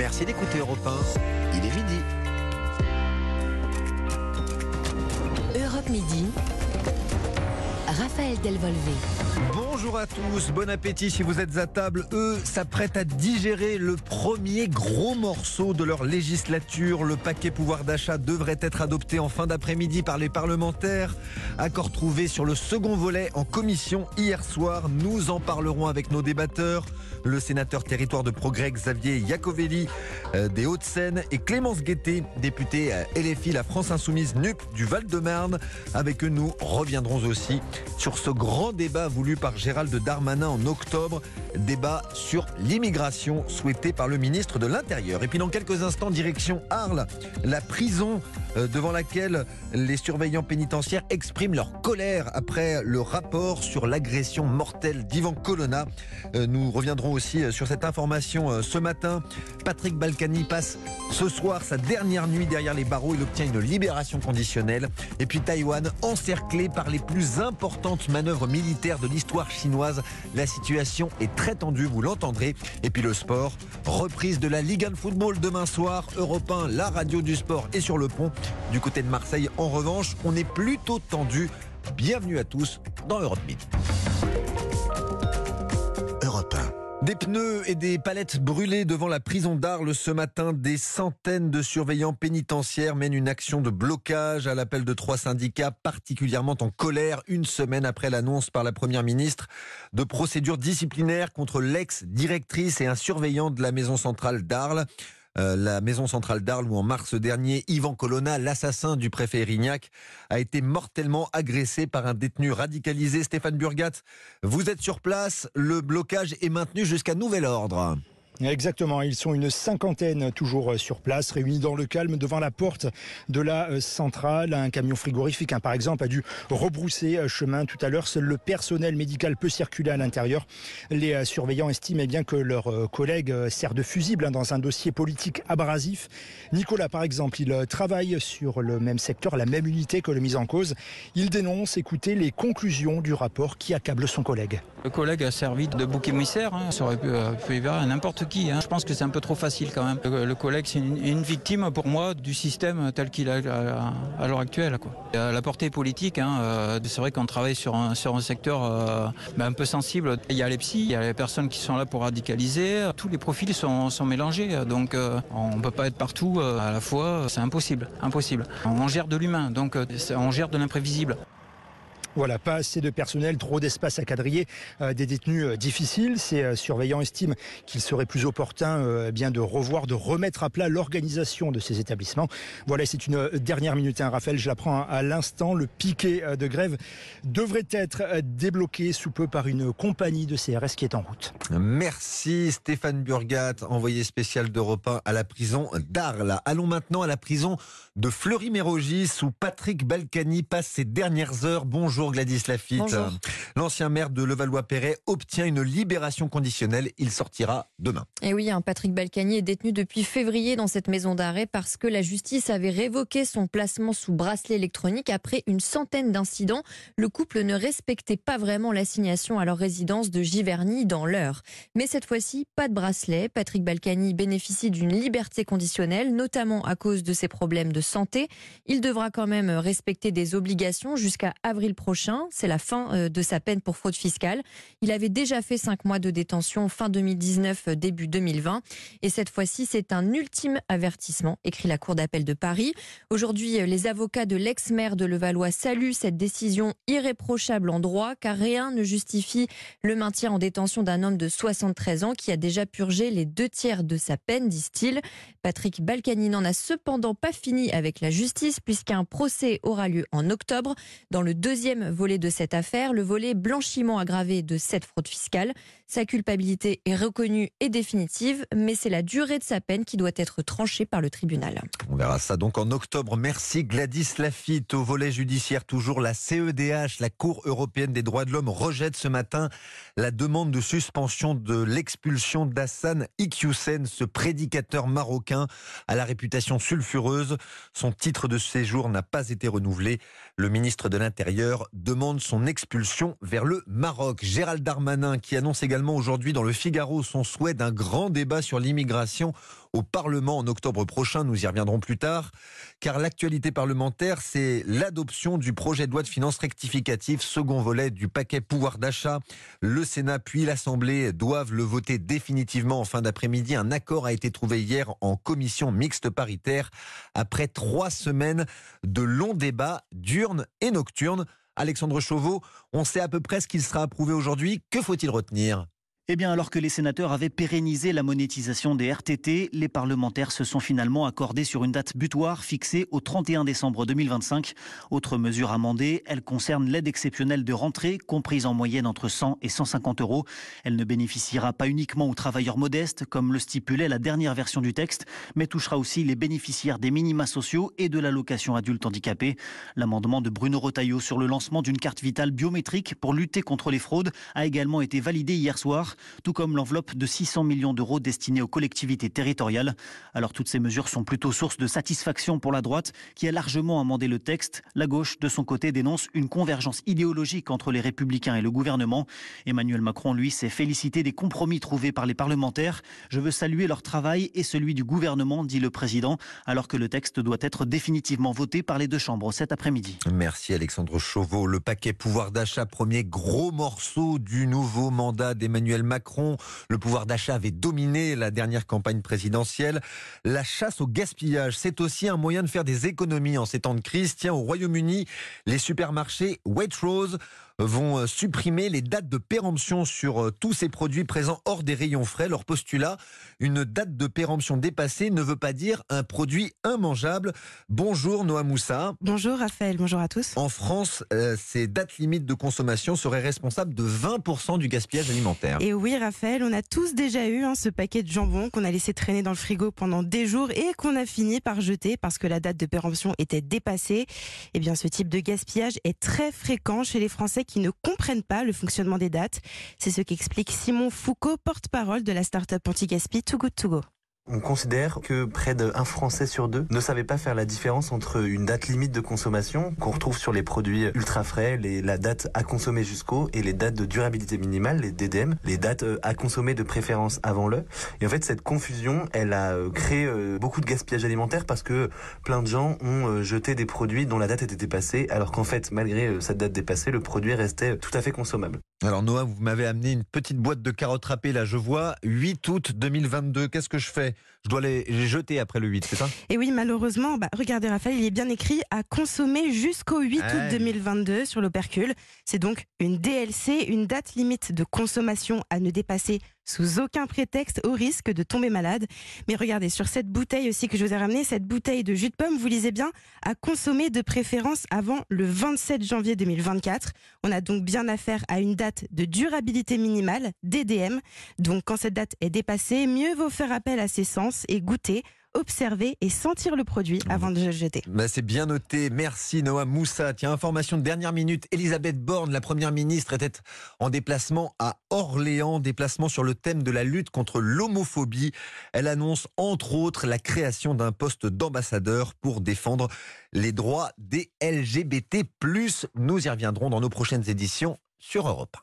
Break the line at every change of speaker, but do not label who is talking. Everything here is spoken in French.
Merci d'écouter Europe 1. Il est midi.
Europe Midi. Raphaël Delvolvé.
Bonjour à tous, bon appétit si vous êtes à table. Eux s'apprêtent à digérer le premier gros morceau de leur législature. Le paquet pouvoir d'achat devrait être adopté en fin d'après-midi par les parlementaires. Accord trouvé sur le second volet en commission hier soir. Nous en parlerons avec nos débatteurs. Le sénateur territoire de progrès Xavier Iacovelli euh, des Hauts-de-Seine et Clémence Guettet, député à LFI, la France Insoumise NUP du Val-de-Marne. Avec eux, nous reviendrons aussi sur ce grand débat voulu par Gérald Darmanin en octobre, débat sur l'immigration souhaité par le ministre de l'Intérieur. Et puis dans quelques instants, direction Arles, la prison euh, devant laquelle les surveillants pénitentiaires expriment leur colère après le rapport sur l'agression mortelle d'Ivan Colonna. Euh, nous reviendrons aussi euh, sur cette information ce matin. Patrick Balkany passe ce soir sa dernière nuit derrière les barreaux. Il obtient une libération conditionnelle. Et puis Taïwan encerclé par les plus importantes manœuvres militaires de l'histoire chinoise. La situation est très tendue, vous l'entendrez. Et puis le sport, reprise de la Ligue 1 de football demain soir. Europe 1, la radio du sport est sur le pont. Du côté de Marseille, en revanche, on est plutôt tendu. Bienvenue à tous dans Europe. Europe 1. Des pneus et des palettes brûlées devant la prison d'Arles ce matin. Des centaines de surveillants pénitentiaires mènent une action de blocage à l'appel de trois syndicats particulièrement en colère une semaine après l'annonce par la première ministre de procédures disciplinaires contre l'ex-directrice et un surveillant de la maison centrale d'Arles. Euh, la maison centrale d'Arles où en mars dernier, Yvan Colonna, l'assassin du préfet Erignac, a été mortellement agressé par un détenu radicalisé. Stéphane Burgat, vous êtes sur place, le blocage est maintenu jusqu'à nouvel ordre.
Exactement, ils sont une cinquantaine toujours euh, sur place, réunis dans le calme devant la porte de la euh, centrale. Un camion frigorifique, hein, par exemple, a dû rebrousser euh, chemin tout à l'heure. Seul le personnel médical peut circuler à l'intérieur. Les surveillants estiment eh bien que leur collègue sert de fusible hein, dans un dossier politique abrasif. Nicolas, par exemple, il travaille sur le même secteur, la même unité que le mis en cause. Il dénonce, écoutez, les conclusions du rapport qui accable son collègue.
Le collègue a servi de bouc émissaire, hein. ça aurait pu, pu y avoir n'importe Hein. Je pense que c'est un peu trop facile quand même. Le, collègue, c'est une, victime pour moi du système tel qu'il est à, l'heure actuelle. Quoi. La portée politique, hein, euh, c'est vrai qu'on travaille sur un, un secteur euh, ben, un peu sensible. Il y a les psys, il y a les personnes qui sont là pour radicaliser. Tous les profils sont, mélangés, donc euh, on ne peut pas être partout à la fois. C'est impossible, impossible. On gère de l'humain, donc on gère de l'imprévisible.
Voilà, pas assez de personnel, trop d'espace à quadriller, euh, des détenus euh, difficiles. Ces euh, surveillants estiment qu'il serait plus opportun eh bien de revoir, de remettre à plat l'organisation de ces établissements. Voilà, c'est une dernière minute, hein, Raphaël, je l'apprends à l'instant. Le piquet de grève devrait être débloqué sous peu par une compagnie de CRS qui est en route.
Merci Stéphane Burgat, envoyé spécial d'Europe 1 à la prison d'Arles. Allons maintenant à la prison de Fleury-Mérogis où Patrick Balkany passe ses dernières heures. Bonjour. Bonjour Gladys Lafitte. L'ancien maire de Levallois-Perret obtient une libération conditionnelle. Il sortira demain.
Et oui, hein, Patrick Balkany est détenu depuis février dans cette maison d'arrêt parce que la justice avait révoqué son placement sous bracelet électronique après une centaine d'incidents. Le couple ne respectait pas vraiment l'assignation à leur résidence de Giverny dans l'heure. Mais cette fois-ci, pas de bracelet. Patrick Balkany bénéficie d'une liberté conditionnelle, notamment à cause de ses problèmes de santé. Il devra quand même respecter des obligations jusqu'à avril prochain c'est la fin euh, de sa peine pour fraude fiscale. Il avait déjà fait cinq mois de détention fin 2019, euh, début 2020. Et cette fois-ci, c'est un ultime avertissement, écrit la Cour d'appel de Paris. Aujourd'hui, euh, les avocats de l'ex-maire de Levallois saluent cette décision irréprochable en droit, car rien ne justifie le maintien en détention d'un homme de 73 ans qui a déjà purgé les deux tiers de sa peine, disent-ils. Patrick Balkany n'en a cependant pas fini avec la justice, puisqu'un procès aura lieu en octobre dans le deuxième volet de cette affaire, le volet blanchiment aggravé de cette fraude fiscale. Sa culpabilité est reconnue et définitive, mais c'est la durée de sa peine qui doit être tranchée par le tribunal.
On verra ça donc en octobre. Merci Gladys Lafitte. Au volet judiciaire, toujours la CEDH, la Cour européenne des droits de l'homme, rejette ce matin la demande de suspension de l'expulsion d'Hassan Iqiyoussen, ce prédicateur marocain à la réputation sulfureuse. Son titre de séjour n'a pas été renouvelé. Le ministre de l'Intérieur demande son expulsion vers le Maroc. Gérald Darmanin qui annonce également aujourd'hui dans le Figaro son souhait d'un grand débat sur l'immigration au Parlement en octobre prochain. Nous y reviendrons plus tard. Car l'actualité parlementaire, c'est l'adoption du projet de loi de finances rectificative, second volet du paquet pouvoir d'achat. Le Sénat puis l'Assemblée doivent le voter définitivement en fin d'après-midi. Un accord a été trouvé hier en commission mixte paritaire après trois semaines de longs débats diurnes et nocturnes. Alexandre Chauveau, on sait à peu près ce qu'il sera approuvé aujourd'hui. Que faut-il retenir?
Eh bien, alors que les sénateurs avaient pérennisé la monétisation des RTT, les parlementaires se sont finalement accordés sur une date butoir fixée au 31 décembre 2025. Autre mesure amendée, elle concerne l'aide exceptionnelle de rentrée, comprise en moyenne entre 100 et 150 euros. Elle ne bénéficiera pas uniquement aux travailleurs modestes, comme le stipulait la dernière version du texte, mais touchera aussi les bénéficiaires des minima sociaux et de l'allocation adulte handicapé. L'amendement de Bruno Retailleau sur le lancement d'une carte vitale biométrique pour lutter contre les fraudes a également été validé hier soir tout comme l'enveloppe de 600 millions d'euros destinée aux collectivités territoriales. Alors toutes ces mesures sont plutôt source de satisfaction pour la droite, qui a largement amendé le texte. La gauche, de son côté, dénonce une convergence idéologique entre les républicains et le gouvernement. Emmanuel Macron, lui, s'est félicité des compromis trouvés par les parlementaires. Je veux saluer leur travail et celui du gouvernement, dit le président, alors que le texte doit être définitivement voté par les deux chambres cet après-midi.
Merci Alexandre Chauveau. Le paquet pouvoir d'achat, premier gros morceau du nouveau mandat d'Emmanuel Macron. Le pouvoir d'achat avait dominé la dernière campagne présidentielle. La chasse au gaspillage, c'est aussi un moyen de faire des économies en ces temps de crise. Tiens, au Royaume-Uni, les supermarchés Waitrose vont euh, supprimer les dates de péremption sur euh, tous ces produits présents hors des rayons frais. Leur postulat, une date de péremption dépassée ne veut pas dire un produit immangeable. Bonjour Noah Moussa.
Bonjour Raphaël, bonjour à tous.
En France, euh, ces dates limites de consommation seraient responsables de 20% du gaspillage alimentaire.
Et oui Raphaël, on a tous déjà eu hein, ce paquet de jambon qu'on a laissé traîner dans le frigo pendant des jours et qu'on a fini par jeter parce que la date de péremption était dépassée. Eh bien ce type de gaspillage est très fréquent chez les Français qui ne comprennent pas le fonctionnement des dates. C'est ce qu'explique Simon Foucault, porte-parole de la start-up anti-gaspi Too Good To Go.
On considère que près d'un Français sur deux ne savait pas faire la différence entre une date limite de consommation qu'on retrouve sur les produits ultra frais, les, la date à consommer jusqu'au et les dates de durabilité minimale, les DDM, les dates euh, à consommer de préférence avant le. Et en fait, cette confusion, elle a euh, créé euh, beaucoup de gaspillage alimentaire parce que plein de gens ont jeté des produits dont la date était dépassée, alors qu'en fait, malgré cette date dépassée, le produit restait tout à fait consommable.
Alors Noah, vous m'avez amené une petite boîte de carottes râpées, là. Je vois, 8 août 2022, qu'est-ce que je fais? Je dois les, jeter après le 8, c'est ça?
Et oui, malheureusement, bah, regardez Raphaël, il est bien écrit à consommer jusqu'au 8 août 2022 sur l'opercule. C'est donc une DLC, une date limite de consommation à ne dépasser sous aucun prétexte au risque de tomber malade. Mais regardez, sur cette bouteille aussi que je vous ai ramenée, cette bouteille de jus de pomme, vous lisez bien, à consommer de préférence avant le 27 janvier 2024. On a donc bien affaire à une date de durabilité minimale, DDM. Donc quand cette date est dépassée, mieux vaut faire appel à ses sens et goûter observer et sentir le produit avant de le jeter.
Bah c'est bien noté. Merci Noah Moussa. Tiens, information de dernière minute. Elisabeth Borne, la première ministre, était en déplacement à Orléans, déplacement sur le thème de la lutte contre l'homophobie. Elle annonce entre autres la création d'un poste d'ambassadeur pour défendre les droits des LGBT+. Nous y reviendrons dans nos prochaines éditions sur Europe.